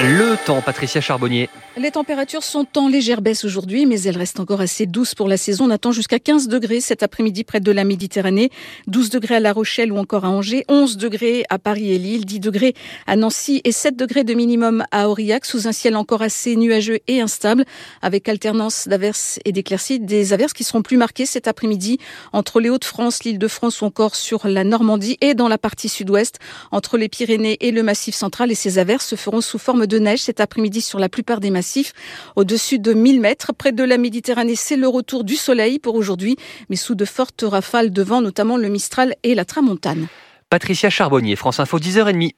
Le temps, Patricia Charbonnier. Les températures sont en légère baisse aujourd'hui, mais elles restent encore assez douces pour la saison. On attend jusqu'à 15 degrés cet après-midi près de la Méditerranée, 12 degrés à La Rochelle ou encore à Angers, 11 degrés à Paris et Lille, 10 degrés à Nancy et 7 degrés de minimum à Aurillac, sous un ciel encore assez nuageux et instable, avec alternance d'averses et d'éclaircies. Des averses qui seront plus marquées cet après-midi entre les Hauts-de-France, l'île de France ou encore sur la Normandie et dans la partie sud-ouest, entre les Pyrénées et le Massif central. Et ces averses se feront sous forme de neige cet après-midi sur la plupart des massifs, au-dessus de 1000 mètres. Près de la Méditerranée, c'est le retour du soleil pour aujourd'hui, mais sous de fortes rafales de vent, notamment le Mistral et la Tramontane. Patricia Charbonnier, France Info, 10h30.